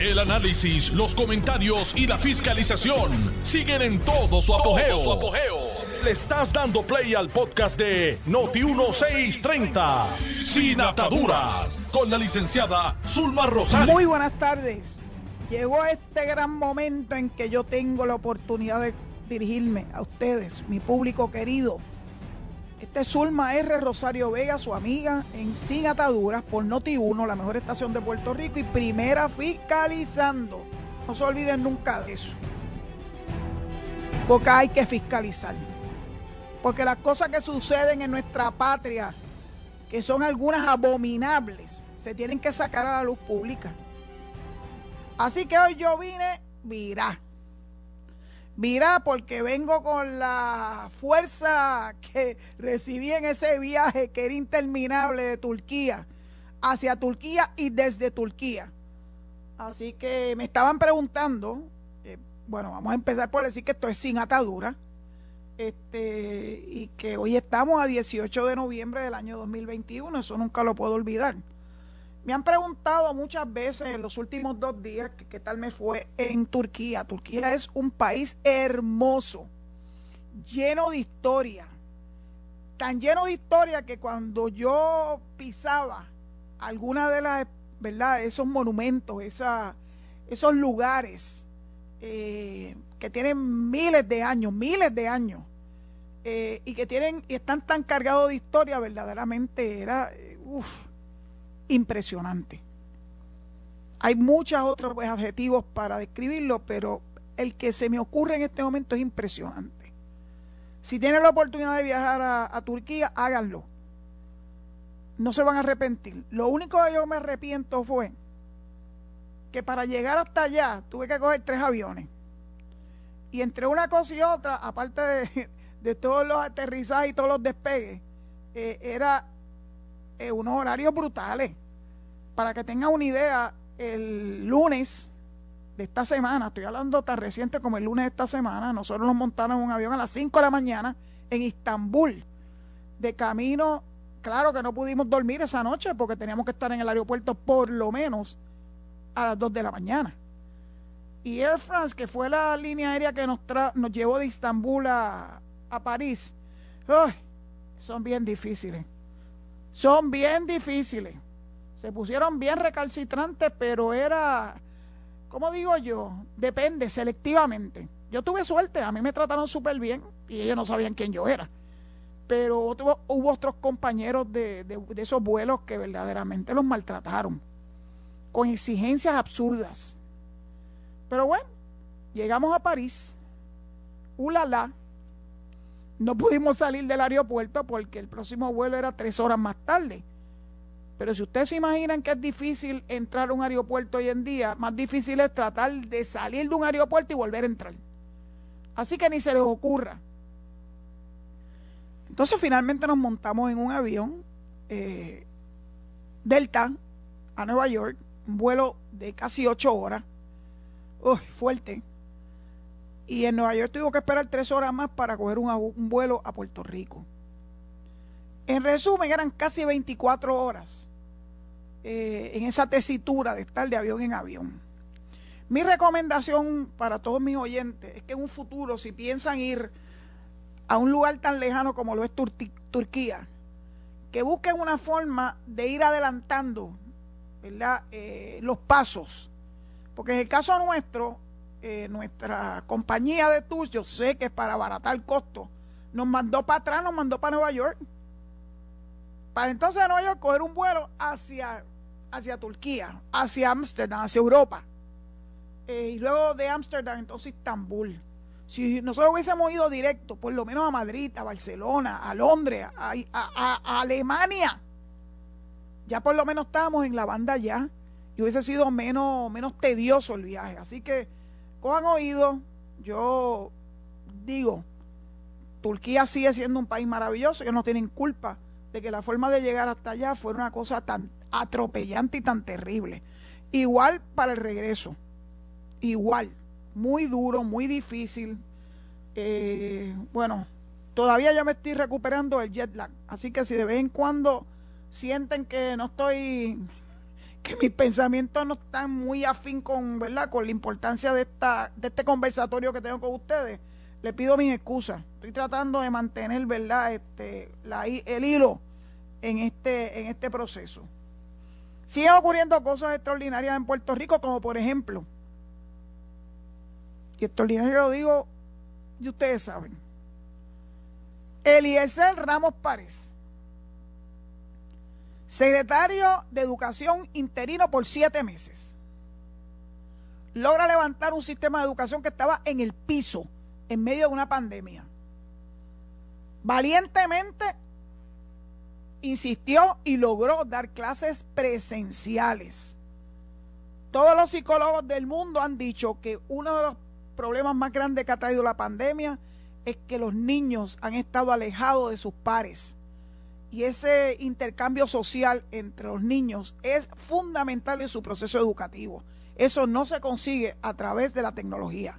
El análisis, los comentarios y la fiscalización siguen en todo su apogeo. Le estás dando play al podcast de Noti1630, Sin Ataduras, con la licenciada Zulma Rosario. Muy buenas tardes. Llegó este gran momento en que yo tengo la oportunidad de dirigirme a ustedes, mi público querido. Este es Zulma R. Rosario Vega, su amiga, en Sin Ataduras por Noti1, la mejor estación de Puerto Rico y primera fiscalizando. No se olviden nunca de eso. Porque hay que fiscalizar. Porque las cosas que suceden en nuestra patria, que son algunas abominables, se tienen que sacar a la luz pública. Así que hoy yo vine, mirá. Mirá, porque vengo con la fuerza que recibí en ese viaje que era interminable de Turquía hacia Turquía y desde Turquía. Así que me estaban preguntando, eh, bueno, vamos a empezar por decir que esto es sin atadura, este, y que hoy estamos a 18 de noviembre del año 2021, eso nunca lo puedo olvidar. Me han preguntado muchas veces en los últimos dos días qué tal me fue en Turquía. Turquía es un país hermoso, lleno de historia. Tan lleno de historia que cuando yo pisaba alguna de las, ¿verdad? Esos monumentos, esos lugares eh, que tienen miles de años, miles de años, eh, y que tienen, y están tan cargados de historia, verdaderamente era, eh, impresionante. Hay muchos otros adjetivos para describirlo, pero el que se me ocurre en este momento es impresionante. Si tienen la oportunidad de viajar a, Turquía, háganlo. No se van a arrepentir. Lo único que yo me arrepiento fue que para llegar hasta allá tuve que coger tres aviones. Y entre una cosa y otra, aparte de, todos los aterrizajes y todos los despegues, eh, era eh, unos horarios brutales. Para que tengan una idea, el lunes de esta semana, estoy hablando tan reciente como el lunes de esta semana, nosotros nos montaron un avión a las 5 de la mañana en Istambul. De camino, claro que no pudimos dormir esa noche porque teníamos que estar en el aeropuerto por lo menos a las 2 de la mañana. Y Air France, que fue la línea aérea que nos, nos llevó de Istambul a, a París, son bien difíciles son bien difíciles. Se pusieron bien recalcitrantes, pero era, ¿cómo digo yo? Depende, selectivamente. Yo tuve suerte, a mí me trataron súper bien y ellos no sabían quién yo era. Pero hubo otros compañeros de, de esos vuelos que verdaderamente los maltrataron, con exigencias absurdas. Pero bueno, llegamos a París, ulala, no pudimos salir del aeropuerto porque el próximo vuelo era tres horas más tarde. Pero si ustedes se imaginan que es difícil entrar a un aeropuerto hoy en día, más difícil es tratar de salir de un aeropuerto y volver a entrar. Así que ni se les ocurra. Entonces finalmente nos montamos en un avión eh, Delta a Nueva York, un vuelo de casi ocho horas. Uy, fuerte y en Nueva York tuvo que esperar tres horas más para coger un, vuelo a Puerto Rico. En resumen, eran casi 24 horas eh, en esa tesitura de estar de avión en avión. Mi recomendación para todos mis oyentes es que en un futuro, si piensan ir a un lugar tan lejano como lo es Turquía, que busquen una forma de ir adelantando ¿verdad? Eh, los pasos. Porque en el caso nuestro, eh, nuestra compañía de tours, yo sé que para abaratar el costo, nos mandó para atrás, nos mandó para Nueva York. Para entonces de Nueva York coger un vuelo hacia, hacia Turquía, hacia Ámsterdam, hacia Europa. Eh, y luego de Ámsterdam, entonces Estambul. Si nosotros hubiésemos ido directo, por lo menos a Madrid, a Barcelona, a Londres, a, a Alemania, ya por lo menos estábamos en la banda ya y hubiese sido menos, menos tedioso el viaje. Así que han oído, yo digo, Turquía sigue siendo un país maravilloso, ellos no tienen culpa de que la forma de llegar hasta allá fuera una cosa tan atropellante y tan terrible. Igual para el regreso, igual, muy duro, muy difícil. Eh, bueno, todavía ya me estoy recuperando el jet lag, así que si de vez en cuando sienten que no estoy que mis pensamientos no están muy afín con, ¿verdad? con la importancia de, esta, de este conversatorio que tengo con ustedes, le pido mis excusas. Estoy tratando de mantener, ¿verdad?, este, la, el hilo en este, en este proceso. Siguen ocurriendo cosas extraordinarias en Puerto Rico, como por ejemplo, y extraordinario lo digo, y ustedes saben, Eliezer Ramos Párez, secretario de Educación interino por siete meses, logra levantar un sistema de educación que estaba en el piso en medio de una pandemia. Valientemente insistió y logró dar clases presenciales. Todos los psicólogos del mundo han dicho que uno de los problemas más grandes que ha traído la pandemia es que los niños han estado alejados de sus pares. Y ese intercambio social entre los niños es fundamental en su proceso educativo. Eso no se consigue a través de la tecnología.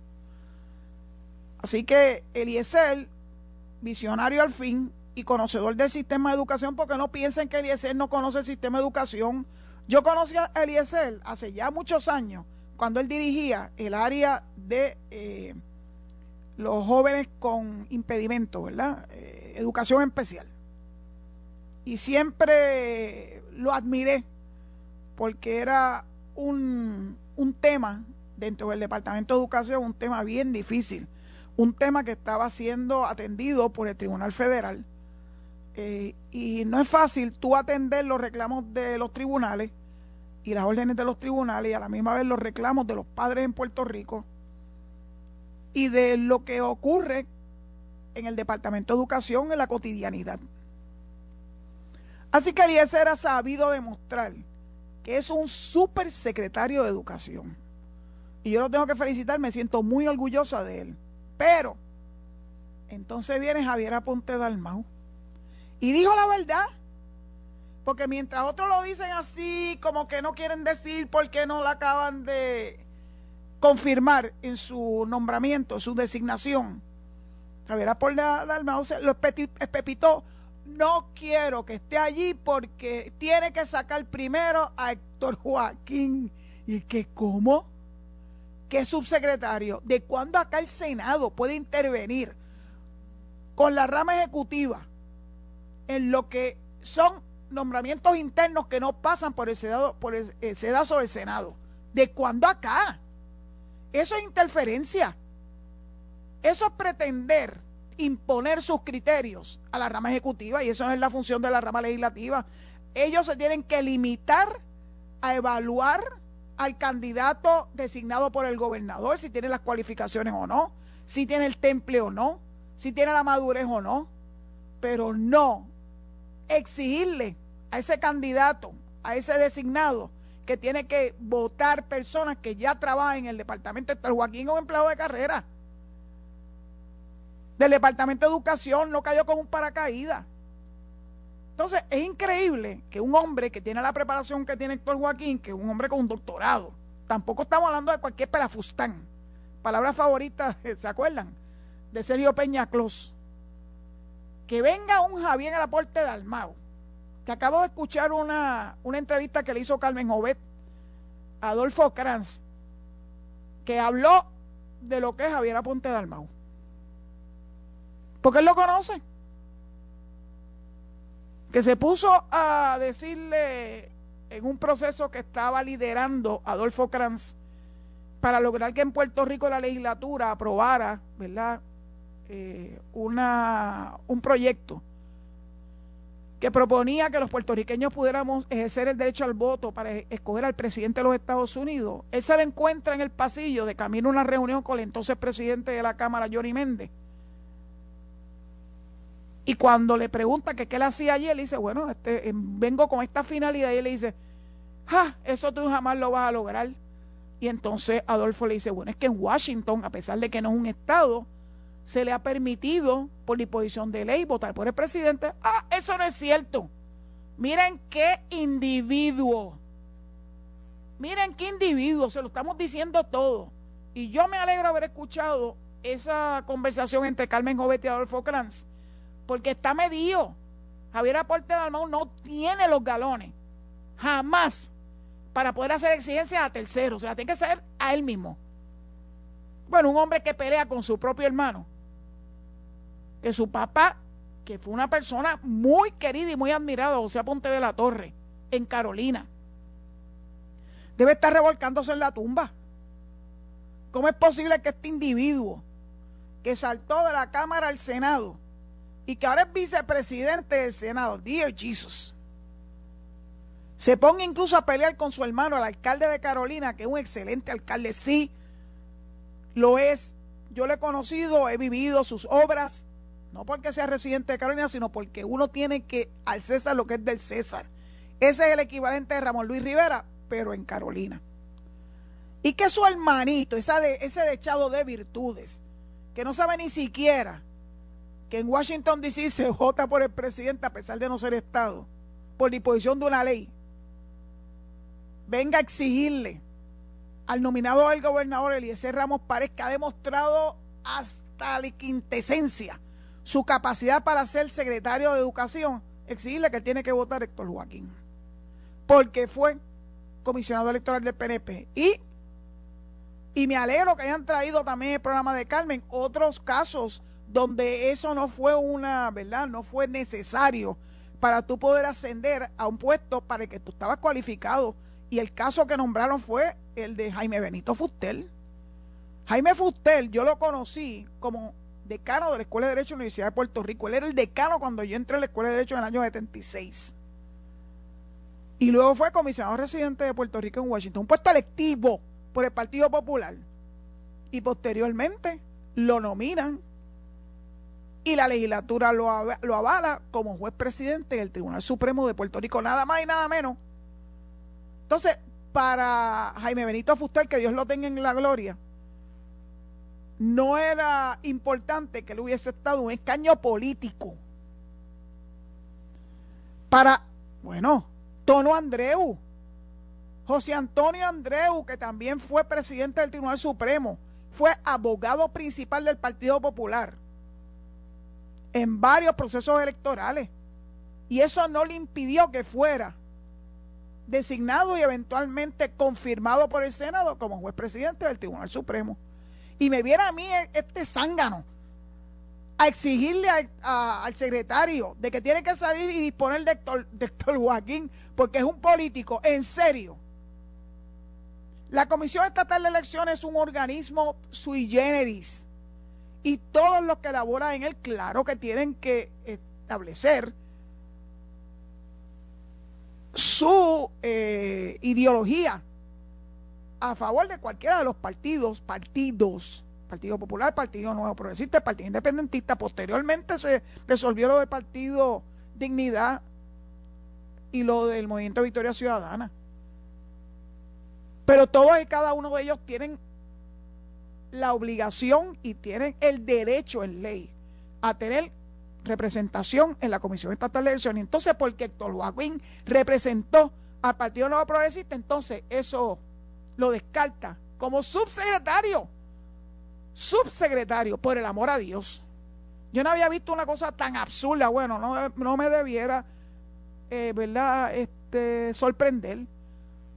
Así que Eliezer, visionario al fin y conocedor del sistema de educación, porque no piensen que Eliezer no conoce el sistema de educación. Yo conocí a Eliezer hace ya muchos años, cuando él dirigía el área de eh, los jóvenes con impedimento, ¿verdad? Eh, educación especial. Y siempre lo admiré, porque era un, un tema dentro del Departamento de Educación, un tema bien difícil un tema que estaba siendo atendido por el Tribunal Federal. Eh, y no es fácil tú atender los reclamos de los tribunales y las órdenes de los tribunales y a la misma vez los reclamos de los padres en Puerto Rico y de lo que ocurre en el Departamento de Educación en la cotidianidad. Así que Eliezer ha sabido demostrar que es un super secretario de Educación. Y yo lo tengo que felicitar, me siento muy orgullosa de él. Pero, entonces viene Javier Aponte Dalmau y dijo la verdad. Porque mientras otros lo dicen así, como que no quieren decir por qué no la acaban de confirmar en su nombramiento, su designación. Javier Aponte Dalmau se lo espepitó. No quiero que esté allí porque tiene que sacar primero a Héctor Joaquín. ¿Y que cómo? es subsecretario, de cuándo acá el Senado puede intervenir con la rama ejecutiva en lo que son nombramientos internos que no pasan por el sedado, por el, sedazo del Senado. ¿De cuándo acá? Eso es interferencia. Eso es pretender imponer sus criterios a la rama ejecutiva y eso no es la función de la rama legislativa. Ellos se tienen que limitar a evaluar al candidato designado por el gobernador, si tiene las cualificaciones o no, si tiene el temple o no, si tiene la madurez o no, pero no exigirle a ese candidato, a ese designado, que tiene que votar personas que ya trabajan en el departamento. El Joaquín un empleado de carrera del departamento de educación, no cayó con un paracaídas. Entonces, es increíble que un hombre que tiene la preparación que tiene Héctor Joaquín, que es un hombre con un doctorado, tampoco estamos hablando de cualquier pelafustán. Palabra favorita, ¿se acuerdan? De Sergio Peña Clos. Que venga un Javier Aporte de Almao, que acabo de escuchar una, una entrevista que le hizo Carmen Jovet a Adolfo Kranz, que habló de lo que es Javier Aponte de Almao. Porque él lo conoce que se puso a decirle en un proceso que estaba liderando Adolfo Kranz para lograr que en Puerto Rico la legislatura aprobara, ¿verdad? Eh, una, un proyecto que proponía que los puertorriqueños pudiéramos ejercer el derecho al voto para escoger al presidente de los Estados Unidos. Él se le encuentra en el pasillo de camino a una reunión con el entonces presidente de la Cámara, Johnny Méndez y cuando le pregunta que qué le hacía allí, él dice, bueno, este, em, vengo con esta finalidad. Y él le dice, ja, eso tú jamás lo vas a lograr. Y entonces Adolfo le dice, bueno, es que en Washington, a pesar de que no es un estado, se le ha permitido por disposición de ley votar por el presidente. Ah, eso no es cierto. Miren qué individuo. Miren qué individuo, se lo estamos diciendo todo. Y yo me alegro haber escuchado esa conversación entre Carmen Jovet y Adolfo Kranz porque está medido. Javier Aporte Dalmau no tiene los galones, jamás, para poder hacer exigencias a terceros, o sea, tiene que ser a él mismo. Bueno, un hombre que pelea con su propio hermano, que su papá, que fue una persona muy querida y muy admirada, José Ponte de la Torre, en Carolina, debe estar revolcándose en la tumba. ¿Cómo es posible que este individuo que saltó de la Cámara al Senado y que ahora es vicepresidente del Senado, dear Jesus, se ponga incluso a pelear con su hermano, el alcalde de Carolina, que es un excelente alcalde, sí, lo es. Yo lo he conocido, he vivido sus obras, no porque sea residente de Carolina, sino porque uno tiene que al César lo que es del César. Ese es el equivalente de Ramón Luis Rivera, pero en Carolina. Y que su hermanito, ese dechado de virtudes, que no sabe ni siquiera que en Washington DC se vota por el presidente a pesar de no ser Estado, por disposición de una ley, venga a exigirle al nominado del gobernador Eliezer Ramos Párez, que ha demostrado hasta la quintesencia su capacidad para ser secretario de Educación, exigirle que tiene que votar Héctor Joaquín, porque fue comisionado electoral del PNP. Y, y me alegro que hayan traído también el programa de Carmen otros casos donde eso no fue una, ¿verdad? No fue necesario para tú poder ascender a un puesto para el que tú estabas cualificado y el caso que nombraron fue el de Jaime Benito Fustel. Jaime Fustel, yo lo conocí como decano de la Escuela de Derecho de la Universidad de Puerto Rico. Él era el decano cuando yo entré a la Escuela de Derecho en el año 76. Y luego fue comisionado residente de Puerto Rico en Washington, un puesto electivo por el Partido Popular. Y posteriormente lo nominan y la legislatura lo, avala como juez presidente del Tribunal Supremo de Puerto Rico, nada más y nada menos entonces, para Jaime Benito Fuster, que Dios lo tenga en la gloria, no era importante que él hubiese estado un escaño político. Para, bueno, Tono Andreu, José Antonio Andreu, que también fue presidente del Tribunal Supremo, fue abogado principal del Partido Popular en varios procesos electorales. Y eso no le impidió que fuera designado y eventualmente confirmado por el Senado como juez presidente del Tribunal Supremo. Y me viera a mí e, este zángano a exigirle al secretario de que tiene que salir y disponer de Héctor, de Héctor Joaquín porque es un político, en serio. La Comisión Estatal de Elecciones es un organismo sui generis y todos los que elaboran en él, claro que tienen que establecer su eh, ideología a favor de cualquiera de los partidos, partidos, Partido Popular, Partido Nuevo Progresista, Partido Independentista. Posteriormente se resolvió lo del Partido Dignidad y lo del Movimiento Victoria Ciudadana. Pero todos y cada uno de ellos tienen la obligación y tienen el derecho en ley a tener representación en la Comisión Estatal de Elecciones. Entonces, porque Héctor Joaquín representó al Partido Nuevo Progresista, entonces eso lo descarta como subsecretario. Subsecretario, por el amor a Dios. Yo no había visto una cosa tan absurda. Bueno, no, me debiera, eh, ¿verdad?, este, sorprender.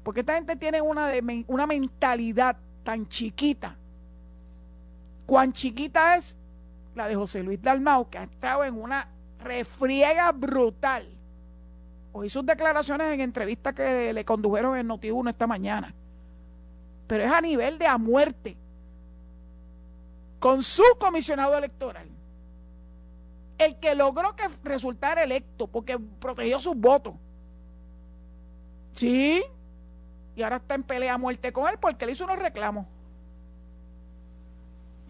Porque esta gente tiene una, de, una mentalidad tan chiquita. Cuán chiquita es la de José Luis Dalmau, que ha estado en una refriega brutal. Oí sus declaraciones en entrevistas que le condujeron en Noti1 esta mañana. Pero es a nivel de a muerte. Con su comisionado electoral. El que logró que resultara electo porque protegió sus votos. Sí. Y ahora está en pelea a muerte con él porque le hizo unos reclamos.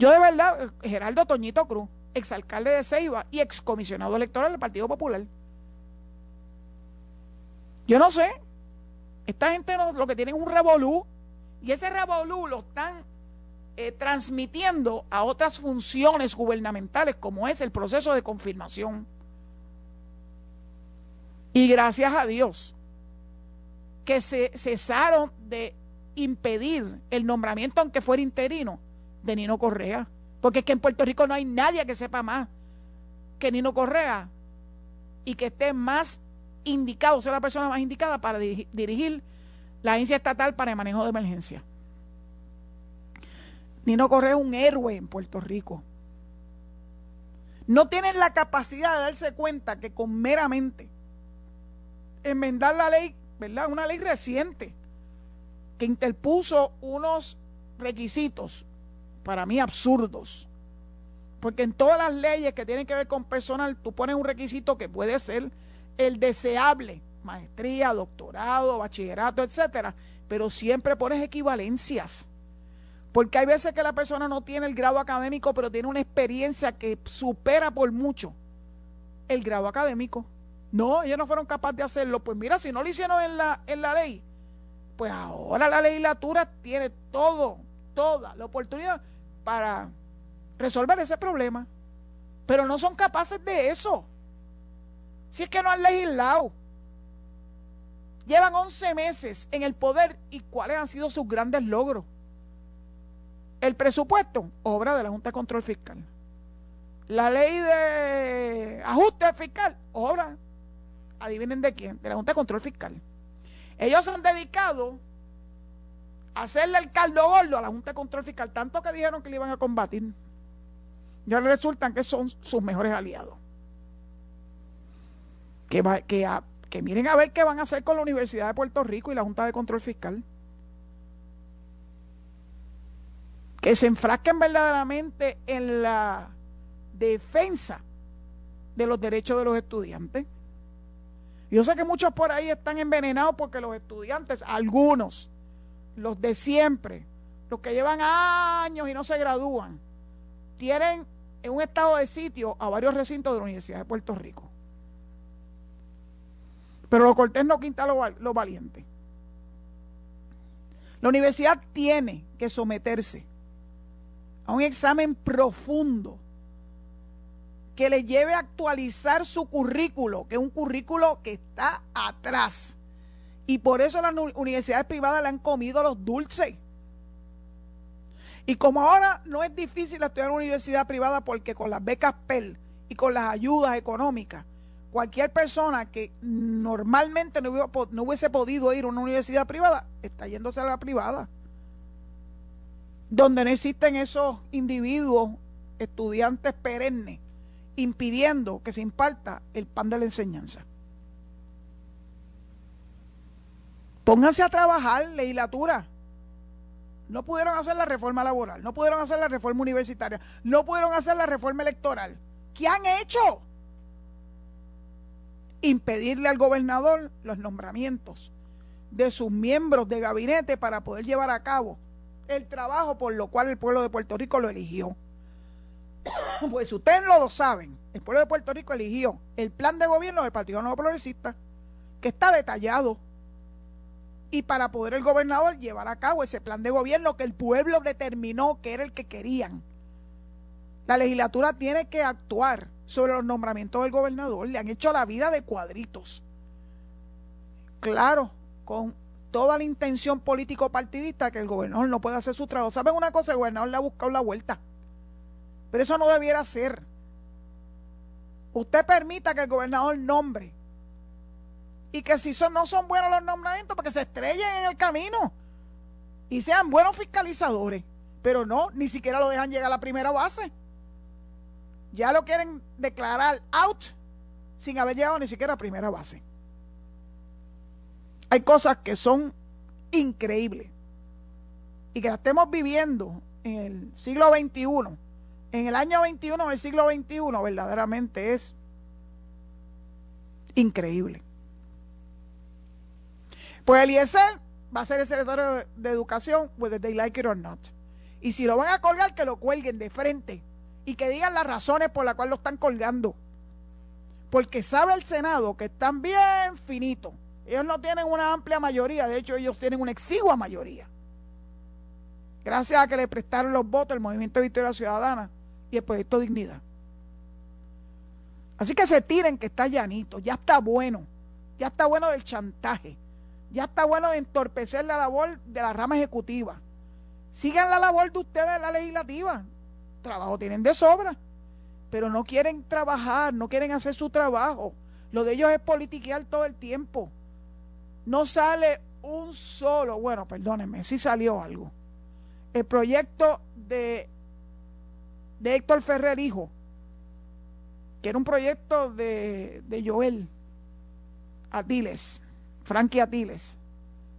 Yo de verdad, Geraldo Toñito Cruz, exalcalde de Ceiba y excomisionado electoral del Partido Popular. Yo no sé. Esta gente lo que tienen es un revolú y ese revolú lo están eh, transmitiendo a otras funciones gubernamentales como es el proceso de confirmación. Y gracias a Dios que se cesaron de impedir el nombramiento aunque fuera interino de Nino Correa. Porque es que en Puerto Rico no hay nadie que sepa más que Nino Correa y que esté más indicado, sea la persona más indicada para dirigir la Agencia Estatal para el Manejo de Emergencia. Nino Correa es un héroe en Puerto Rico. No tienen la capacidad de darse cuenta que con meramente enmendar la ley, ¿verdad? Una ley reciente que interpuso unos requisitos para mí absurdos. Porque en todas las leyes que tienen que ver con personal, tú pones un requisito que puede ser el deseable, maestría, doctorado, bachillerato, etcétera, pero siempre pones equivalencias. Porque hay veces que la persona no tiene el grado académico, pero tiene una experiencia que supera por mucho el grado académico. No, ellos no fueron capaces de hacerlo. Pues mira, si no lo hicieron en la, en la ley, pues ahora la legislatura tiene todo, toda la oportunidad para resolver ese problema. Pero no son capaces de eso. Si es que no han legislado. Llevan 11 meses en el poder y cuáles han sido sus grandes logros. El presupuesto, obra de la Junta de Control Fiscal. La ley de ajuste fiscal, obra, adivinen de quién, de la Junta de Control Fiscal. Ellos han dedicado hacerle el caldo gordo a la Junta de Control Fiscal, tanto que dijeron que le iban a combatir. Ya resultan que son sus mejores aliados. Que, que, miren a ver qué van a hacer con la Universidad de Puerto Rico y la Junta de Control Fiscal. que se enfrasquen verdaderamente en la defensa de los derechos de los estudiantes. Yo sé que muchos por ahí están envenenados porque los estudiantes, algunos, los de siempre, los que llevan años y no se gradúan, tienen en un estado de sitio a varios recintos de la Universidad de Puerto Rico. Pero lo cortés no quita lo, lo valiente. La universidad tiene que someterse a un examen profundo que le lleve a actualizar su currículo, que es un currículo que está atrás. Y por eso las universidades privadas le han comido los dulces. Y como ahora no es difícil estudiar en una universidad privada porque con las becas PEL y con las ayudas económicas, cualquier persona que normalmente no, hubiese podido ir a una universidad privada está yéndose a la privada donde no existen esos individuos, estudiantes perennes, impidiendo que se imparta el pan de la enseñanza. Pónganse a trabajar, legislatura. No pudieron hacer la reforma laboral, no pudieron hacer la reforma universitaria, no pudieron hacer la reforma electoral. ¿Qué han hecho? Impedirle al gobernador los nombramientos de sus miembros de gabinete para poder llevar a cabo el trabajo por lo cual el pueblo de Puerto Rico lo eligió. Pues ustedes lo saben, el pueblo de Puerto Rico eligió el plan de gobierno del Partido Nuevo Progresista, que está detallado. Y para poder el gobernador llevar a cabo ese plan de gobierno que el pueblo determinó que era el que querían. La legislatura tiene que actuar sobre los nombramientos del gobernador. Le han hecho la vida de cuadritos. Claro, con toda la intención político-partidista que el gobernador no puede hacer su trabajo. ¿Saben una cosa? El gobernador le ha buscado la vuelta. Pero eso no debiera ser. Usted permita que el gobernador nombre. Y que si son, no son buenos los nombramientos, para que se estrellen en el camino. Y sean buenos fiscalizadores. Pero no, ni siquiera lo dejan llegar a la primera base. Ya lo quieren declarar out sin haber llegado ni siquiera a primera base. Hay cosas que son increíbles y que las estemos viviendo en el siglo XXI, en el año 21 del siglo XXI, verdaderamente es increíble. Pues Eliezer va a ser el secretario de Educación, whether they like it or not. Y si lo van a colgar, que lo cuelguen de frente y que digan las razones por las cuales lo están colgando. Porque sabe el Senado que están bien finitos ellos no tienen una amplia mayoría, de hecho ellos tienen una exigua mayoría. Gracias a que le prestaron los votos el Movimiento de Victoria Ciudadana y el Proyecto Dignidad. Así que se tiren que está llanito, ya está bueno, ya está bueno del chantaje, ya está bueno de entorpecer la labor de la rama ejecutiva. Sigan la labor de ustedes la legislativa, trabajo tienen de sobra, pero no quieren trabajar, no quieren hacer su trabajo. Lo de ellos es politiquear todo el tiempo no sale un solo, bueno, perdónenme, sí salió algo. El proyecto de, de Héctor Ferrer Hijo, que era un proyecto de, de Joel Atiles, Frankie Atiles,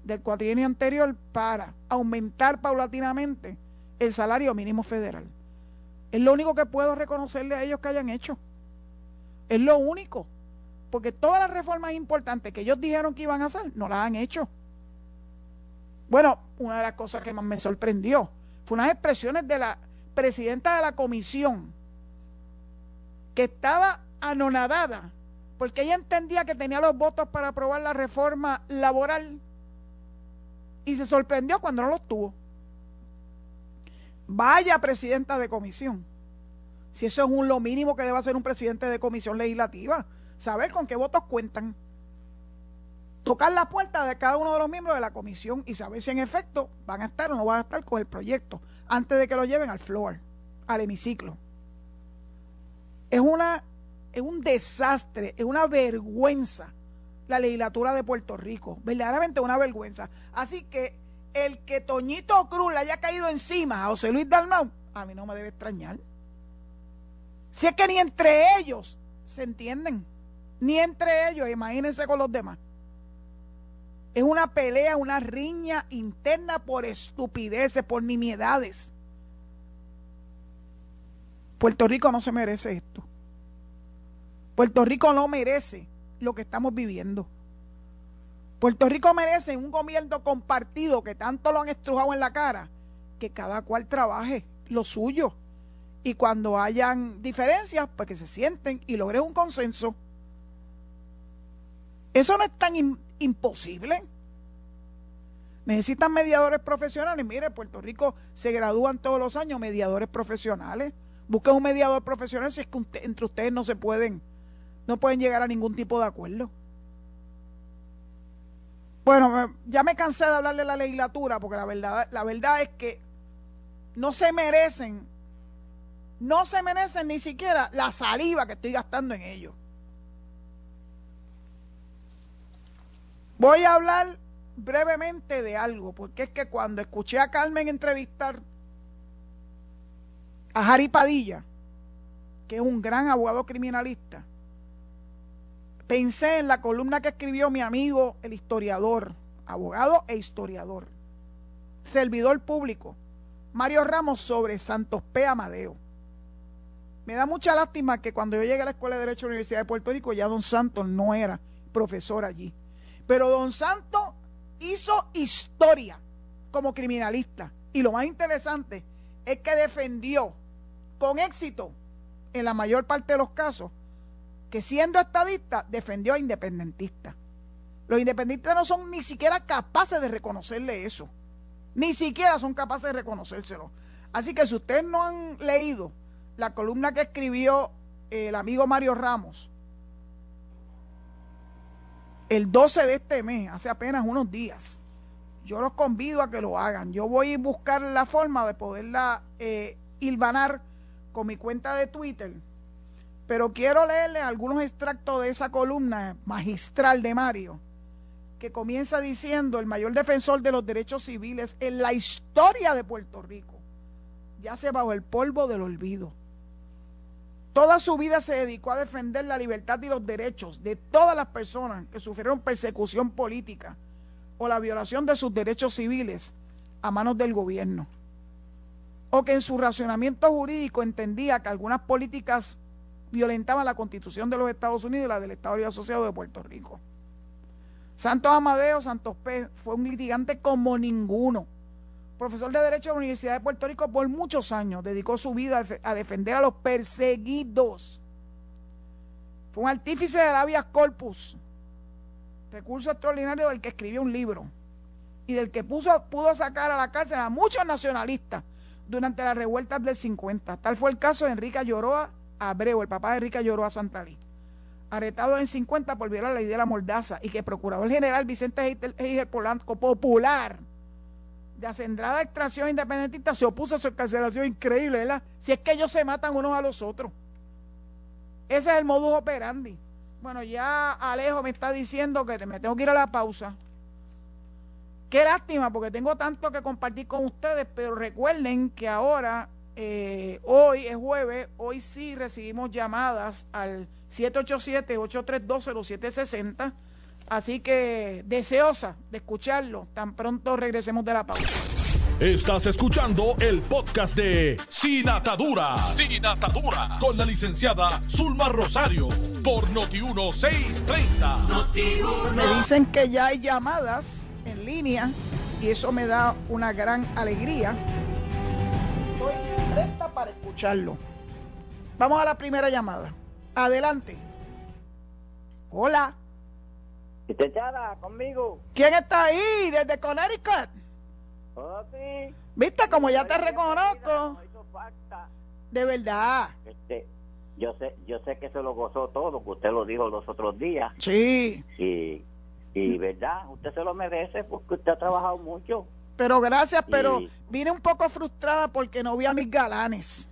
del cuatrienio anterior para aumentar paulatinamente el salario mínimo federal. Es lo único que puedo reconocerle a ellos que hayan hecho. Es lo único. Porque todas las reformas importantes que ellos dijeron que iban a hacer, no las han hecho. Bueno, una de las cosas que más me sorprendió fue unas expresiones de la presidenta de la comisión, que estaba anonadada, porque ella entendía que tenía los votos para aprobar la reforma laboral y se sorprendió cuando no los tuvo. Vaya presidenta de comisión. Si eso es un, lo mínimo que debe hacer un presidente de comisión legislativa, saber con qué votos cuentan. Tocar la puerta de cada uno de los miembros de la comisión y saber si en efecto van a estar o no van a estar con el proyecto antes de que lo lleven al floor, al hemiciclo. Es una es un desastre, es una vergüenza la legislatura de Puerto Rico, verdaderamente una vergüenza. Así que el que Toñito Cruz le haya caído encima a José Luis Dalmau, a mí no me debe extrañar. Si es que ni entre ellos se entienden, ni entre ellos, imagínense con los demás. Es una pelea, una riña interna por estupideces, por nimiedades. Puerto Rico no se merece esto. Puerto Rico no merece lo que estamos viviendo. Puerto Rico merece un gobierno compartido que tanto lo han estrujado en la cara, que cada cual trabaje lo suyo. Y cuando hayan diferencias, pues que se sienten y logren un consenso. Eso no es tan imposible. Necesitan mediadores profesionales. Mire, Puerto Rico se gradúan todos los años mediadores profesionales. Busquen un mediador profesional si es que entre ustedes no se pueden, no pueden llegar a ningún tipo de acuerdo. Bueno, ya me cansé de hablar de la legislatura porque la verdad, la verdad es que no se merecen, no se merecen ni siquiera la saliva que estoy gastando en ellos. Voy a hablar brevemente de algo, porque es que cuando escuché a Carmen entrevistar a Jari Padilla, que es un gran abogado criminalista, pensé en la columna que escribió mi amigo, el historiador, abogado e historiador, servidor público, Mario Ramos sobre Santos P. Amadeo. Me da mucha lástima que cuando yo llegué a la Escuela de Derecho de la Universidad de Puerto Rico, ya don Santos no era profesor allí. Pero don Santos hizo historia como criminalista. Y lo más interesante es que defendió con éxito, en la mayor parte de los casos, que siendo estadista defendió a independentistas. Los independentistas no son ni siquiera capaces de reconocerle eso. Ni siquiera son capaces de reconocérselo. Así que si ustedes no han leído la columna que escribió el amigo Mario Ramos el 12 de este mes, hace apenas unos días, yo los convido a que lo hagan. Yo voy a buscar la forma de poderla eh, hilvanar con mi cuenta de Twitter pero quiero leerle algunos extractos de esa columna magistral de Mario, que comienza diciendo el mayor defensor de los derechos civiles en la historia de Puerto Rico, yace bajo el polvo del olvido. Toda su vida se dedicó a defender la libertad y los derechos de todas las personas que sufrieron persecución política o la violación de sus derechos civiles a manos del gobierno. O que en su racionamiento jurídico entendía que algunas políticas violentaban la constitución de los Estados Unidos y la del Estado Asociado de Puerto Rico. Santos Amadeo Santos P. fue un litigante como ninguno. Profesor de Derecho de la Universidad de Puerto Rico por muchos años. Dedicó su vida a defender a los perseguidos. Fue un artífice de habeas corpus. Recurso extraordinario del que escribió un libro. Y del que puso, pudo sacar a la cárcel a muchos nacionalistas durante las revueltas del 50. Tal fue el caso de Enrique Lloroa Abreu, el papá de Enrique Lloroa Santalí, arrestado en 50 por violar la ley de la mordaza y que el procurador general Vicente Heijer Polanco, popular, de acendrada extracción independentista, se opuso a su encarcelación increíble, ¿verdad? Si es que ellos se matan unos a los otros. Ese es el modus operandi. Bueno, ya Alejo me está diciendo que me tengo que ir a la pausa. Qué lástima, porque tengo tanto que compartir con ustedes, pero recuerden que ahora, eh, hoy es jueves, hoy sí recibimos llamadas al 787-832-0760. Así que deseosa de escucharlo tan pronto regresemos de la pausa. Estás escuchando el podcast de Sin Atadura. Sin Atadura. Con la licenciada Zulma Rosario. Por Noti1630. Me dicen que ya hay llamadas en línea y eso me da una gran alegría. Presta para escucharlo. Vamos a la primera llamada. Adelante. Hola. Licenciada, conmigo. ¿Quién está ahí? Desde Connecticut. Oh, sí. ¿Viste? Como ya te reconozco. De verdad. Este, yo sé, yo sé que se lo gozó todo, que usted lo dijo los otros días. Sí. Y, y verdad, usted se lo merece porque usted ha trabajado mucho. Pero gracias, pero Sí. vine un poco frustrada porque no vi a mis galanes.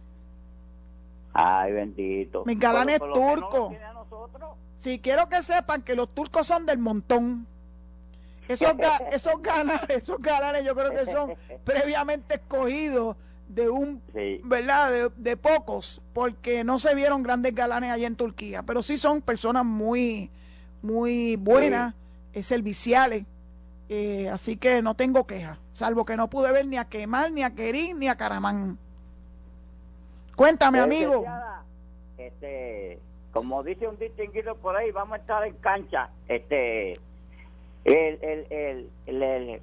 Ay, bendito. Mis galanes Por no turcos. Sí, quiero que sepan que los turcos son del montón. Esos, ga- esos galanes, esos galanes yo creo que son previamente escogidos de un, Sí. ¿verdad? De, de pocos, porque no se vieron grandes galanes allá en Turquía, pero sí son personas muy, muy buenas, eh, serviciales, eh, así que no tengo quejas, salvo que no pude ver ni a Kemal, ni a Kerim, ni a Caramán. Cuéntame, Eh, amigo. Este, como dice un distinguido por ahí, vamos a estar en cancha. Este, el, el, el, el- el-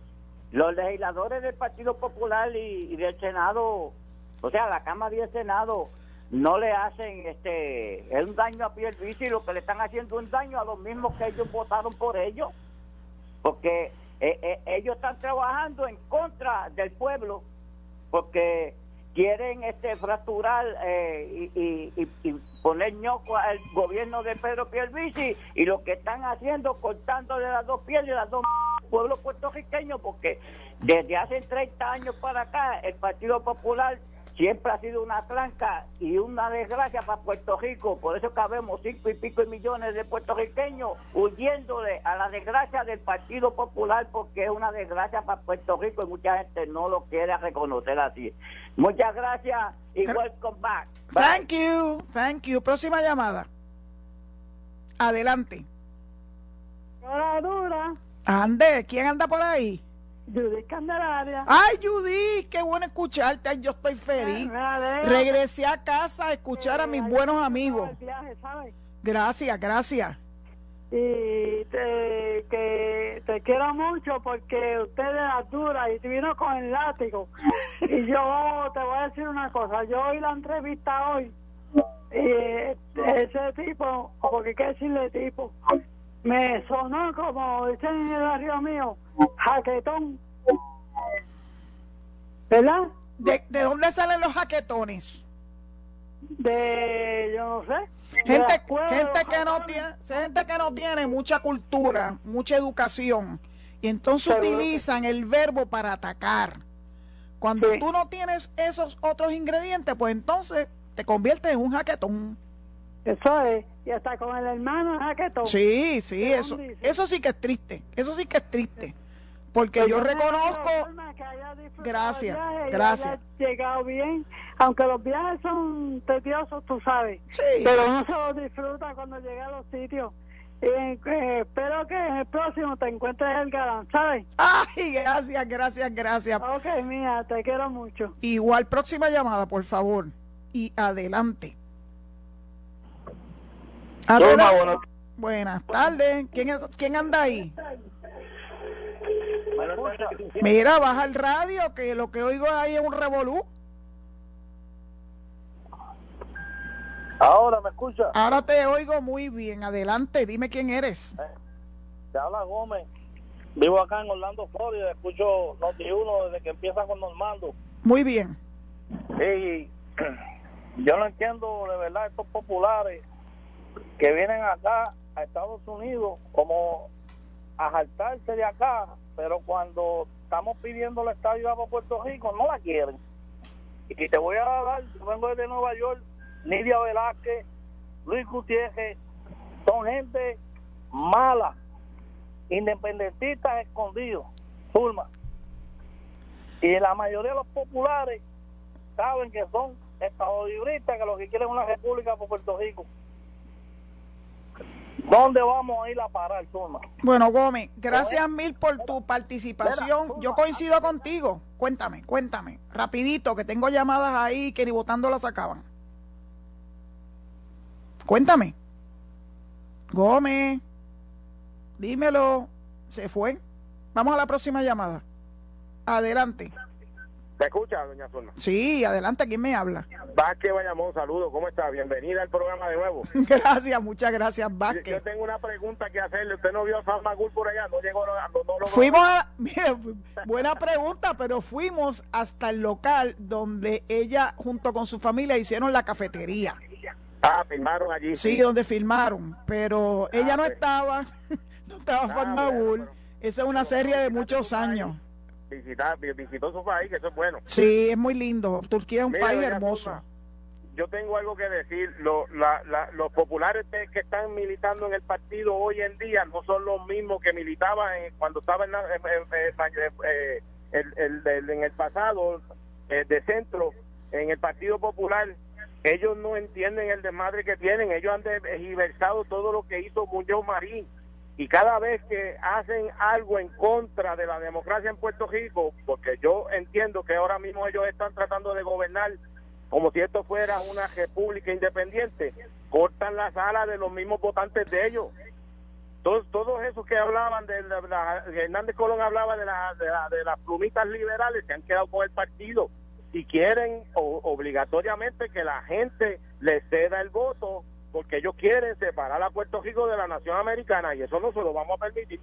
los legisladores del Partido Popular y, y del Senado, o sea, la Cámara y el Senado, no le hacen este es un daño a Pierluisi, lo que le están haciendo es un daño a los mismos que ellos votaron por ellos, porque eh, eh, ellos están trabajando en contra del pueblo, porque quieren este fracturar eh, y, y- y- poner ñoco al gobierno de Pedro Pierluisi y lo que están haciendo cortándole las dos pieles las dos pueblos puertorriqueños porque desde hace 30 años para acá el Partido Popular siempre ha sido una tranca y una desgracia para Puerto Rico. Por eso cabemos cinco y pico de millones de puertorriqueños huyéndole a la desgracia del Partido Popular porque es una desgracia para Puerto Rico y mucha gente no lo quiere reconocer así. Muchas gracias y welcome back. Bye. Thank you, thank you. Próxima llamada. Adelante. Hola, dura. Ande, ¿quién anda por ahí? Judith Candelaria. Ay, Judy, qué bueno escucharte. Ay, yo estoy feliz. Regresé a casa a escuchar a mis Eh, buenos ayer amigos. viaje, ¿sabes? Gracias, gracias. Y te, que te quiero mucho porque usted es la dura y te vino con el látigo. Y yo te voy a decir una cosa. Yo oí la entrevista hoy. Y ese tipo, o porque qué decirle tipo, me sonó como dicen en el barrio mío, jaquetón. ¿Verdad? ¿De, de dónde salen los jaquetones? de yo no sé Gente, gente que no tiene, gente que no tiene mucha cultura, mucha educación, y entonces utilizan el verbo para atacar. Cuando Sí. tú no tienes esos otros ingredientes, pues entonces te conviertes en un jaquetón. eso es y hasta con el hermano jaquetón Sí, sí, ¿De eso, dice? eso sí que es triste, eso sí que es triste, porque Pues yo reconozco, Gracias, gracias. llegado bien aunque los viajes son tediosos tú sabes sí, pero uno se los disfruta cuando llega a los sitios y eh, espero que en el próximo te encuentres el galán ¿sabes? ay, gracias, gracias, gracias. ok mía te quiero mucho Igual, próxima llamada, por favor, y adelante. Adelante. Buenas tardes, ¿Quién, ¿quién anda ahí? Mira, baja el radio, que lo que oigo ahí es un revolú. Ahora me escucha, Ahora te oigo muy bien. Adelante, dime quién eres. te habla Gómez. Vivo acá en Orlando, Florida. Escucho Noti1 desde que empieza con Normando. Muy bien. Y yo no entiendo de verdad estos populares que vienen acá a Estados Unidos como a jaltarse de acá, pero cuando estamos pidiendo la estadía para Puerto Rico no la quieren. Y te voy a dar, yo vengo desde Nueva York, Nidia Velázquez, Luis Gutiérrez, son gente mala, independentistas escondidos. Zulma. Y la mayoría de los populares saben que son estadolibristas que lo que quieren es una república por Puerto Rico. ¿Dónde vamos a ir a parar, Zulma? Bueno, Gómez, gracias mil por tu participación. Yo coincido contigo. Cuéntame, cuéntame. Rapidito, que tengo llamadas ahí que ni votando las acaban. Cuéntame. Gómez, dímelo. Se fue. Vamos a la próxima llamada. Adelante. ¿Me escucha, doña Zulma? Sí, adelante, ¿quién me habla? Vázquez Bayamón, saludos, ¿cómo está? Bienvenida al programa de nuevo. gracias, muchas gracias, Vázquez. Yo tengo una pregunta que hacerle. ¿Usted no vio a San Magul por allá? No llegó, no, no Fuimos a, buena pregunta, pero fuimos hasta el local donde ella junto con su familia hicieron la cafetería. Ah, filmaron allí. Sí, donde filmaron, pero ella no pues. estaba, no estaba San Magul. Esa es una serie de muchos años. Visitar, visitó su país, que eso es bueno. Sí, es muy lindo. Turquía es un Mira, país hermoso. Yo tengo algo que decir. Lo- la- la- los populares que están militando en el partido hoy en día no son los mismos que militaban cuando estaba en, la- en el pasado eh, de centro, en el Partido Popular. Ellos no entienden el desmadre que tienen. Ellos han diversado todo lo que hizo Muñoz Marín. Y cada vez que hacen algo en contra de la democracia en Puerto Rico, porque yo entiendo que ahora mismo ellos están tratando de gobernar como si esto fuera una república independiente, cortan las alas de los mismos votantes de ellos. Todos, todos esos que hablaban de la, Hernández Colón hablaba de, la, de, la- de las plumitas liberales se han quedado con el partido y quieren o- obligatoriamente que la gente les ceda el voto porque ellos quieren separar a Puerto Rico de la nación americana y eso no se lo vamos a permitir.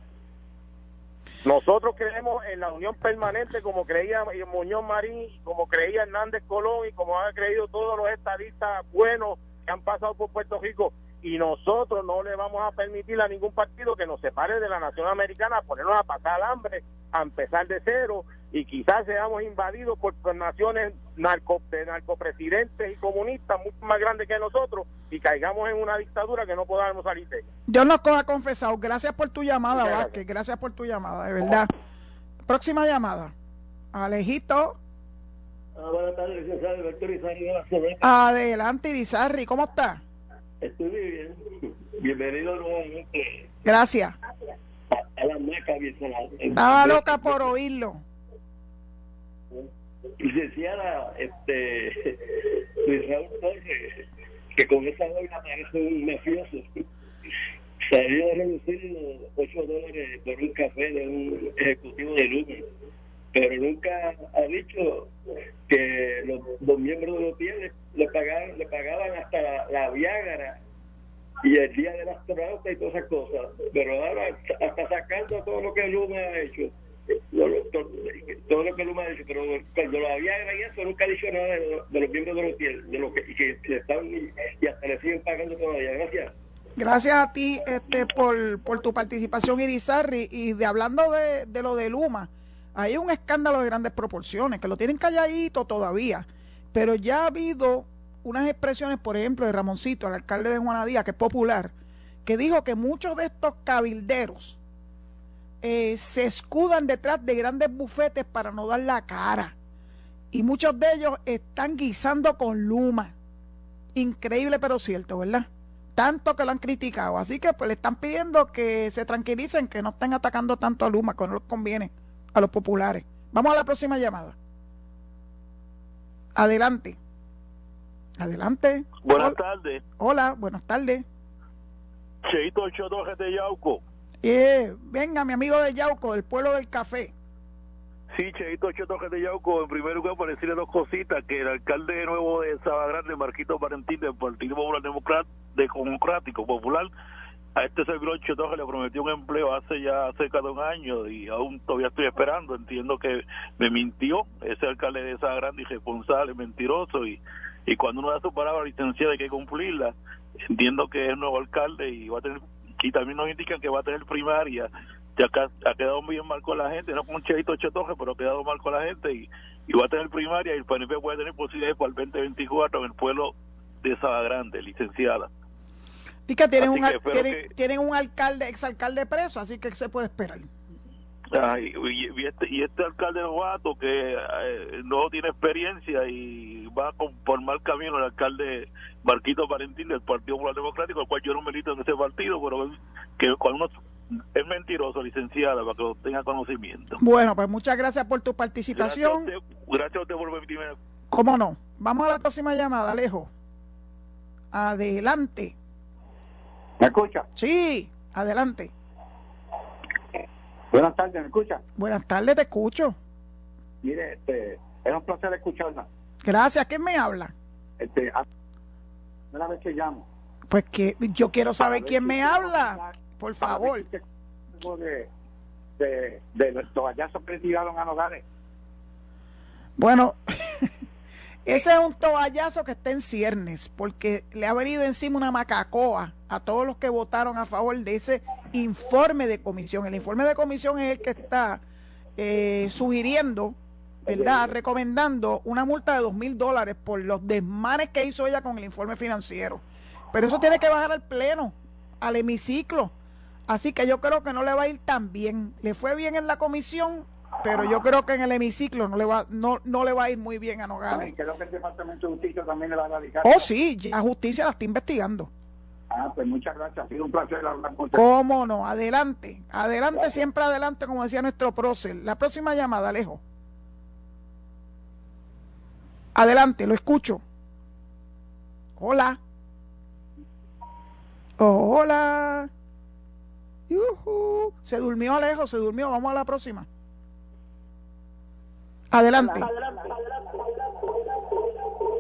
Nosotros creemos en la unión permanente como creía Muñoz Marín, como creía Hernández Colón y como han creído todos los estadistas buenos que han pasado por Puerto Rico y nosotros no le vamos a permitir a ningún partido que nos separe de la nación americana, ponernos a pasar hambre, a empezar de cero y quizás seamos invadidos por naciones narco, de narcopresidentes y comunistas mucho más grandes que nosotros y caigamos en una dictadura que no podamos salir de ella. Dios nos coja confesado. Gracias por tu llamada, Muchas. Vázquez. Gracias por tu llamada, de verdad. Próxima llamada. Alejito. Ah, buenas tardes, licenciado Alberto Rizarri de la Sobeca. Adelante, Irizarri. ¿Cómo está? Estoy muy bien. Bienvenido nuevamente Gracias. a, a la Meca. Estaba loca por oírlo. Licenciada, este, Luis Raúl Torres, que con esa vaina parece un mafioso, salió a reducir los 8 dólares por un café de un ejecutivo de Luma, pero nunca ha dicho que los, los miembros de los pies le, pagaban, le pagaban hasta la, la Viagra y el día del astronauta y todas esas cosas, pero ahora hasta sacando todo lo que Luma ha hecho todo, lo- que Luma ha dicho, pero cuando lo y eso nunca ha dicho nada de, lo- de los miembros de los de lo que, que están y, y hasta le siguen pagando todavía. Gracias. Gracias a ti este, por, por tu participación, Irizarri. Y de hablando de, de lo de Luma, hay un escándalo de grandes proporciones, que lo tienen calladito todavía. Pero ya ha habido unas expresiones, por ejemplo, de Ramoncito, el alcalde de Juanadía, que es popular, que dijo que muchos de estos cabilderos eh, se escudan detrás de grandes bufetes para no dar la cara. Y muchos de ellos están guisando con Luma. Increíble pero cierto, ¿verdad? Tanto que lo han criticado. Así que pues le están pidiendo que se tranquilicen, que no estén atacando tanto a Luma, que no les conviene a los populares. Vamos a la próxima llamada. Adelante. Adelante. Buenas Hola, tardes, hola, buenas tardes. Cheito de Yauco. Eh, venga, mi amigo de Yauco, del pueblo del café. Sí, Cheito Ocho Torres de Yauco. En primer lugar, para decirle dos cositas, que el alcalde nuevo de Sabana Grande, Marquito Valentín, del Partido Popular Democrático Popular, a este servidor Ocho Torres le prometió un empleo hace ya cerca de un año y aún todavía estoy esperando. Entiendo que me mintió ese alcalde de Sabana Grande, irresponsable, mentiroso y y cuando uno da su palabra licenciada hay que cumplirla. Entiendo que es nuevo alcalde y va a tener y también nos indican que va a tener primaria. Ya acá ha quedado bien mal con la gente, no con Cheito Chetoje, pero ha quedado mal con la gente y, y va a tener primaria y el PNP puede tener posibilidades para el 2024 en el pueblo de Sabana Grande, licenciada. Que tienen, Así un, que tienen, que- tienen un alcalde, exalcalde preso, así que se puede esperar. Ay, y, y este, y este alcalde novato que eh, no tiene experiencia y va a conformar camino el alcalde Marquito Valentín del Partido Popular Democrático, el cual yo no milito en ese partido, pero que cuando uno es mentiroso, licenciada, para que lo tenga conocimiento. Bueno, pues muchas gracias por tu participación. Gracias a usted, gracias a usted por permitirme. ¿Cómo no? Vamos a la próxima llamada, Alejo. Adelante. ¿Me escucha? Sí, adelante. Buenas tardes, ¿me escucha? Buenas tardes, te escucho. Mire, este, es un placer escucharla. Gracias. ¿Quién me habla? Este, a- una vez que llamo. Pues que yo quiero saber quién si me habla. hablar- Por favor. si De, de, de los le tiraron a Nogales. Bueno, ese es un toallazo que está en ciernes, porque le ha venido encima una macacoa a todos los que votaron a favor de ese informe de comisión. El informe de comisión es el que está eh, sugiriendo, ¿verdad? Recomendando una multa de dos mil dólares por los desmanes que hizo ella con el informe financiero. Pero eso tiene que bajar al pleno, al hemiciclo. Así que yo creo que no le va a ir tan bien. Le fue bien en la comisión, pero yo creo que en el hemiciclo no le va, no, no le va a ir muy bien a Nogales. Creo que el Departamento de Justicia también le va a radicar. Oh, sí, la justicia la está investigando. Ah, pues muchas gracias. Ha sido un placer hablar con usted. ¿Cómo no? Adelante. Adelante, siempre adelante, como decía nuestro prócer. La próxima llamada, Alejo. Adelante, lo escucho. Hola. Hola. Yujú. Se durmió Alejo, se durmió. Vamos a la próxima. Adelante.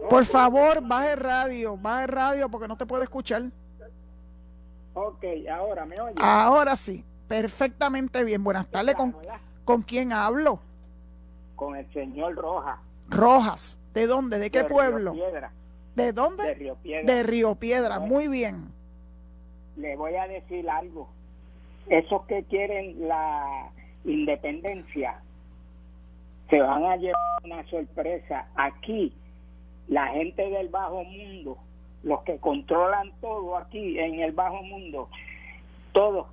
Por favor, baje el radio, baje el radio porque no te puedo escuchar. Ok, ahora me oye. Ahora sí, perfectamente bien. Buenas tardes. ¿Con. ¿con quién hablo? Con el señor Roja. Rojas. ¿De dónde? ¿De qué de pueblo? Río Piedra, ¿De de dónde? Río Piedra. De Río Piedra. Muy bien. Le voy a decir algo. Esos que quieren la independencia se van a llevar una sorpresa. Aquí, la gente del bajo mundo, los que controlan todo aquí en el bajo mundo, todos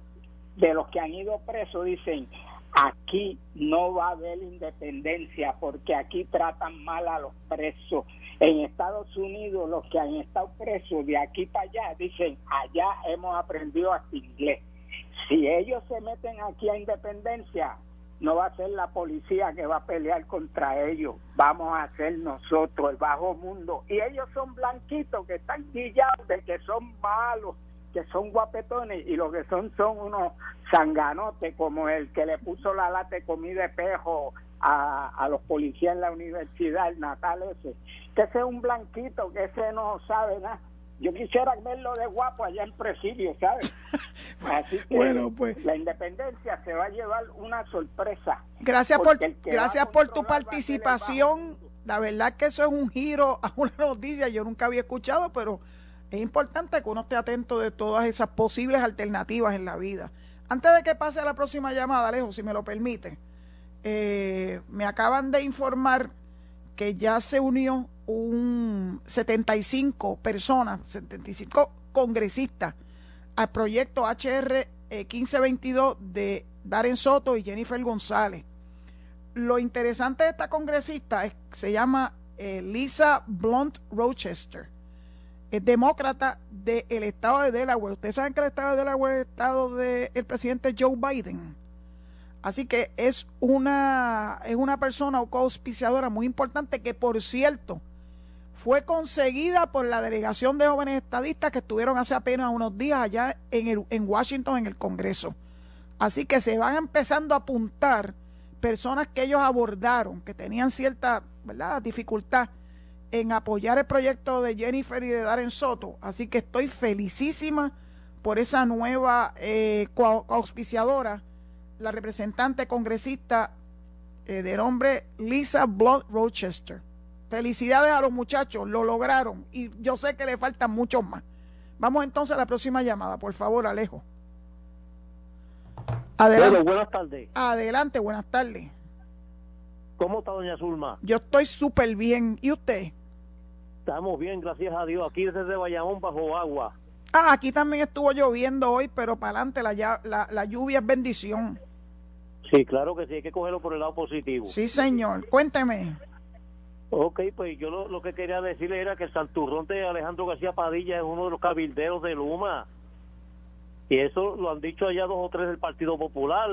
de los que han ido presos dicen, aquí no va a haber independencia porque aquí tratan mal a los presos. En Estados Unidos, los que han estado presos de aquí para allá dicen, allá hemos aprendido hasta inglés. Si ellos se meten aquí a independencia, no va a ser la policía que va a pelear contra ellos, vamos a ser nosotros, el bajo mundo. Y ellos son blanquitos que están guillados que son malos, que son guapetones y lo que son son unos zanganotes como el que le puso la lata de comida de pejo a, a los policías en la universidad, el natal ese. Que ese es un blanquito, que ese no sabe nada. Yo quisiera verlo de guapo allá en presidio, ¿sabes? Así que Bueno, pues. la independencia se va a llevar una sorpresa. Gracias por, gracias por tu participación. La verdad que eso es un giro a una noticia yo nunca había escuchado, pero es importante que uno esté atento de todas esas posibles alternativas en la vida. Antes de que pase a la próxima llamada, Alejo, si me lo permite, eh, me acaban de informar que ya se unió un 75 personas, 75 congresistas al proyecto HR eh, 1522 de Darren Soto y Jennifer González. Lo interesante de esta congresista es se llama eh, Lisa Blunt Rochester. Es demócrata del estado de Delaware. Ustedes saben que el estado de Delaware es el estado del presidente Joe Biden. Así que es una, es una persona o coauspiciadora muy importante que, por cierto, fue conseguida por la delegación de jóvenes estadistas que estuvieron hace apenas unos días allá en, el, en Washington, en el Congreso. Así que se van empezando a apuntar personas que ellos abordaron, que tenían cierta ¿verdad? dificultad en apoyar el proyecto de Jennifer y de Darren Soto. Así que estoy felicísima por esa nueva eh, auspiciadora, la representante congresista eh, de nombre Lisa Blunt Rochester. Felicidades a los muchachos, lo lograron y yo sé que le faltan muchos más. Vamos entonces a la próxima llamada, por favor, Alejo. Adelante. Bueno, buenas tardes. Adelante, buenas tardes. ¿Cómo está doña Zulma? Yo estoy súper bien. ¿Y usted? Estamos bien, gracias a Dios. Aquí desde Bayamón bajo agua. Ah, aquí también estuvo lloviendo hoy, pero para adelante la, la lluvia es bendición. Sí, claro que sí, hay que cogerlo por el lado positivo. Sí, señor. Cuénteme. Ok, pues yo lo, que quería decirle era que el santurrón de Alejandro García Padilla es uno de los cabilderos de Luma. Y eso lo han dicho allá dos o tres del Partido Popular.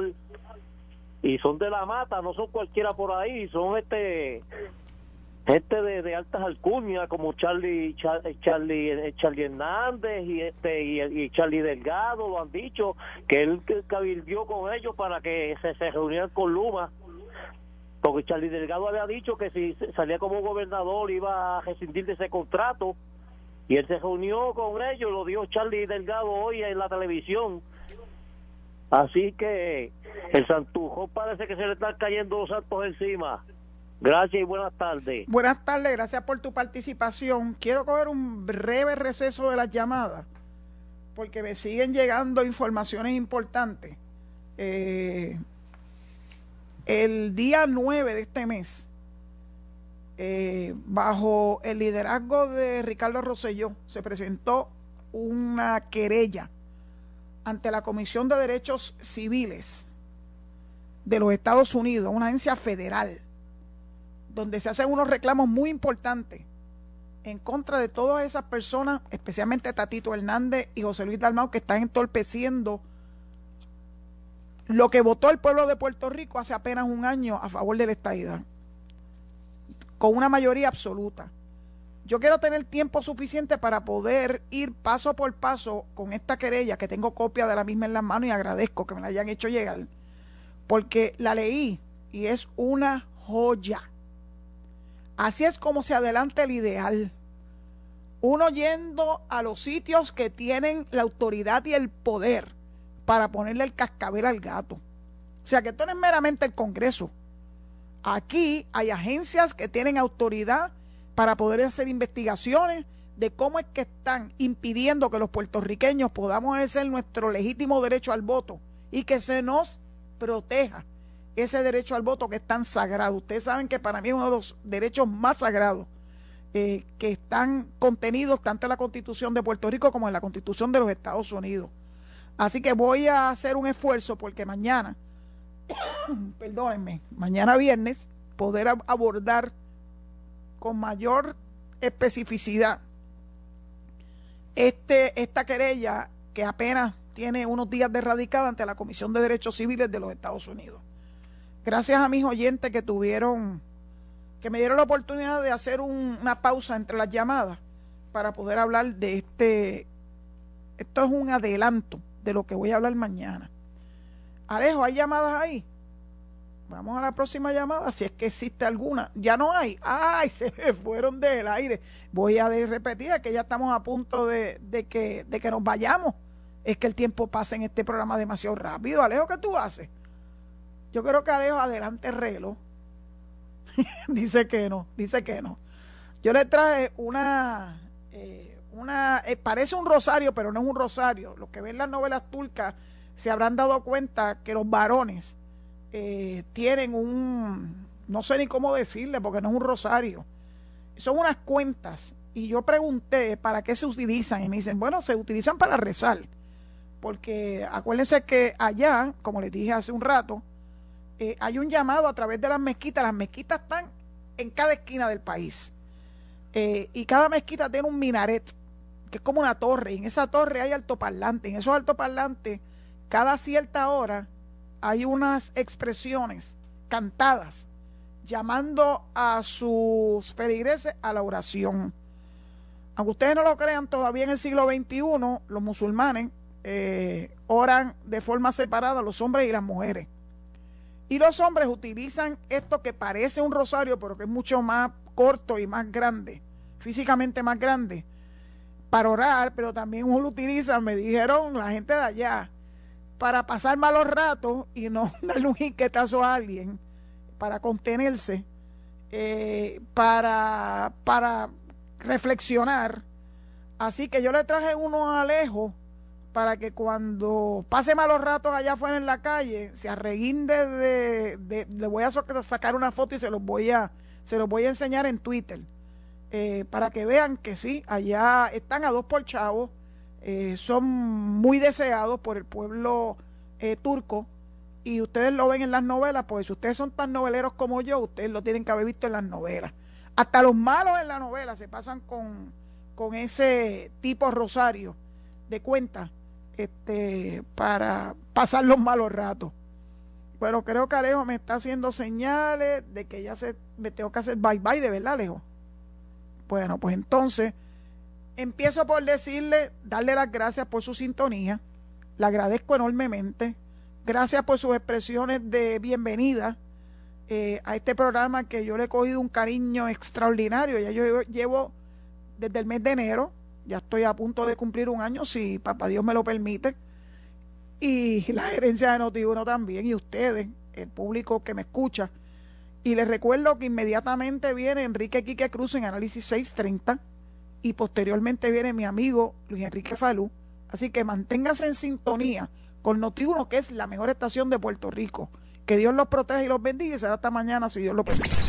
Y son de la mata, no son cualquiera por ahí, son este gente de, altas alcurnias como Charlie Char- Charlie eh, Charlie Hernández y este y, y Charlie Delgado lo han dicho que él cabildió con ellos para que se reunieran con Luma porque Charlie Delgado había dicho que si salía como gobernador iba a rescindir de ese contrato y él se reunió con ellos, lo dio Charlie Delgado hoy en la televisión. Así que el Santujo parece que se le están cayendo los santos encima. Gracias y buenas tardes. Buenas tardes, gracias por tu participación. Quiero coger un breve receso de las llamadas porque me siguen llegando informaciones importantes. Eh, el día 9 de este mes, eh, bajo el liderazgo de Ricardo Rosselló, se presentó una querella ante la Comisión de Derechos Civiles de los Estados Unidos, una agencia federal, donde se hacen unos reclamos muy importantes en contra de todas esas personas, especialmente Tatito Hernández y José Luis Dalmau, que están entorpeciendo lo que votó el pueblo de Puerto Rico hace apenas un año a favor de la estadidad, con una mayoría absoluta. Yo quiero tener tiempo suficiente para poder ir paso por paso con esta querella, que tengo copia de la misma en las manos y agradezco que me la hayan hecho llegar, porque la leí y es una joya. Así es como se adelanta el ideal. Uno yendo a los sitios que tienen la autoridad y el poder para ponerle el cascabel al gato. O sea que esto no es meramente el Congreso. Aquí hay agencias que tienen autoridad para poder hacer investigaciones de cómo es que están impidiendo que los puertorriqueños podamos ejercer nuestro legítimo derecho al voto y que se nos proteja ese derecho al voto que es tan sagrado. Ustedes saben que para mí es uno de los derechos más sagrados eh, que están contenidos tanto en la Constitución de Puerto Rico como en la Constitución de los Estados Unidos. Así que voy a hacer un esfuerzo porque mañana, perdónenme, mañana viernes, poder ab- abordar con mayor especificidad este, esta querella que apenas tiene unos días de radicada ante la Comisión de Derechos Civiles de los Estados Unidos. Gracias a mis oyentes que tuvieron, que me dieron la oportunidad de hacer un- una pausa entre las llamadas para poder hablar de este, esto es un adelanto de lo que voy a hablar mañana. Alejo, ¿hay llamadas ahí? Vamos a la próxima llamada, si es que existe alguna. Ya no hay. ¡Ay! Se fueron del aire. Voy a repetir que ya estamos a punto de, de que, de que nos vayamos. Es que el tiempo pasa en este programa demasiado rápido. Alejo, ¿qué tú haces? Yo creo que Alejo adelante el reloj. dice que no, dice que no. Yo le traje una, eh, eh, parece un rosario, pero no es un rosario. Los que ven las novelas turcas se habrán dado cuenta que los varones eh, tienen un, no sé ni cómo decirle, porque no es un rosario. Son unas cuentas. Y yo pregunté para qué se utilizan. Y me dicen, bueno, se utilizan para rezar. Porque acuérdense que allá, como les dije hace un rato, eh, hay un llamado a través de las mezquitas. Las mezquitas están en cada esquina del país. Y cada mezquita tiene un minaret, que es como una torre. Y en esa torre hay altoparlantes. En esos altoparlantes, cada cierta hora, hay unas expresiones cantadas llamando a sus feligreses a la oración. Aunque ustedes no lo crean, todavía en el siglo XXI los musulmanes eh, oran de forma separada los hombres y las mujeres. Y los hombres utilizan esto que parece un rosario, pero que es mucho más corto y más grande, físicamente más grande, para orar, pero también lo utilizan, me dijeron la gente de allá, para pasar malos ratos y no darle un jiquetazo a alguien, para contenerse, eh, para, para reflexionar. Así que yo le traje uno a Alejo para que cuando pase malos ratos allá afuera en la calle, se arreguinde de, de- le voy a sacar una foto y se los voy a, se los voy a enseñar en Twitter. Eh, para que vean que sí, allá están a dos por chavo, eh, son muy deseados por el pueblo eh, turco y ustedes lo ven en las novelas, pues si ustedes son tan noveleros como yo, ustedes lo tienen que haber visto en las novelas. Hasta los malos en la novela se pasan con, con ese tipo rosario de cuenta este, para pasar los malos ratos. Pero creo que Alejo me está haciendo señales de que ya se, me tengo que hacer bye bye, de verdad, Alejo. Bueno, pues entonces empiezo por decirle, darle las gracias por su sintonía. Le agradezco enormemente. Gracias por sus expresiones de bienvenida eh, a este programa que yo le he cogido un cariño extraordinario. Ya yo llevo desde el mes de enero, ya estoy a punto de cumplir un año, si papá Dios me lo permite. Y la gerencia de Notiuno también, y ustedes, el público que me escucha. Y les recuerdo que inmediatamente viene Enrique Quique Cruz en Análisis 630 y posteriormente viene mi amigo Luis Enrique Falú. Así que manténgase en sintonía con Noti1, que es la mejor estación de Puerto Rico. Que Dios los proteja y los bendiga y será hasta mañana si Dios lo permite.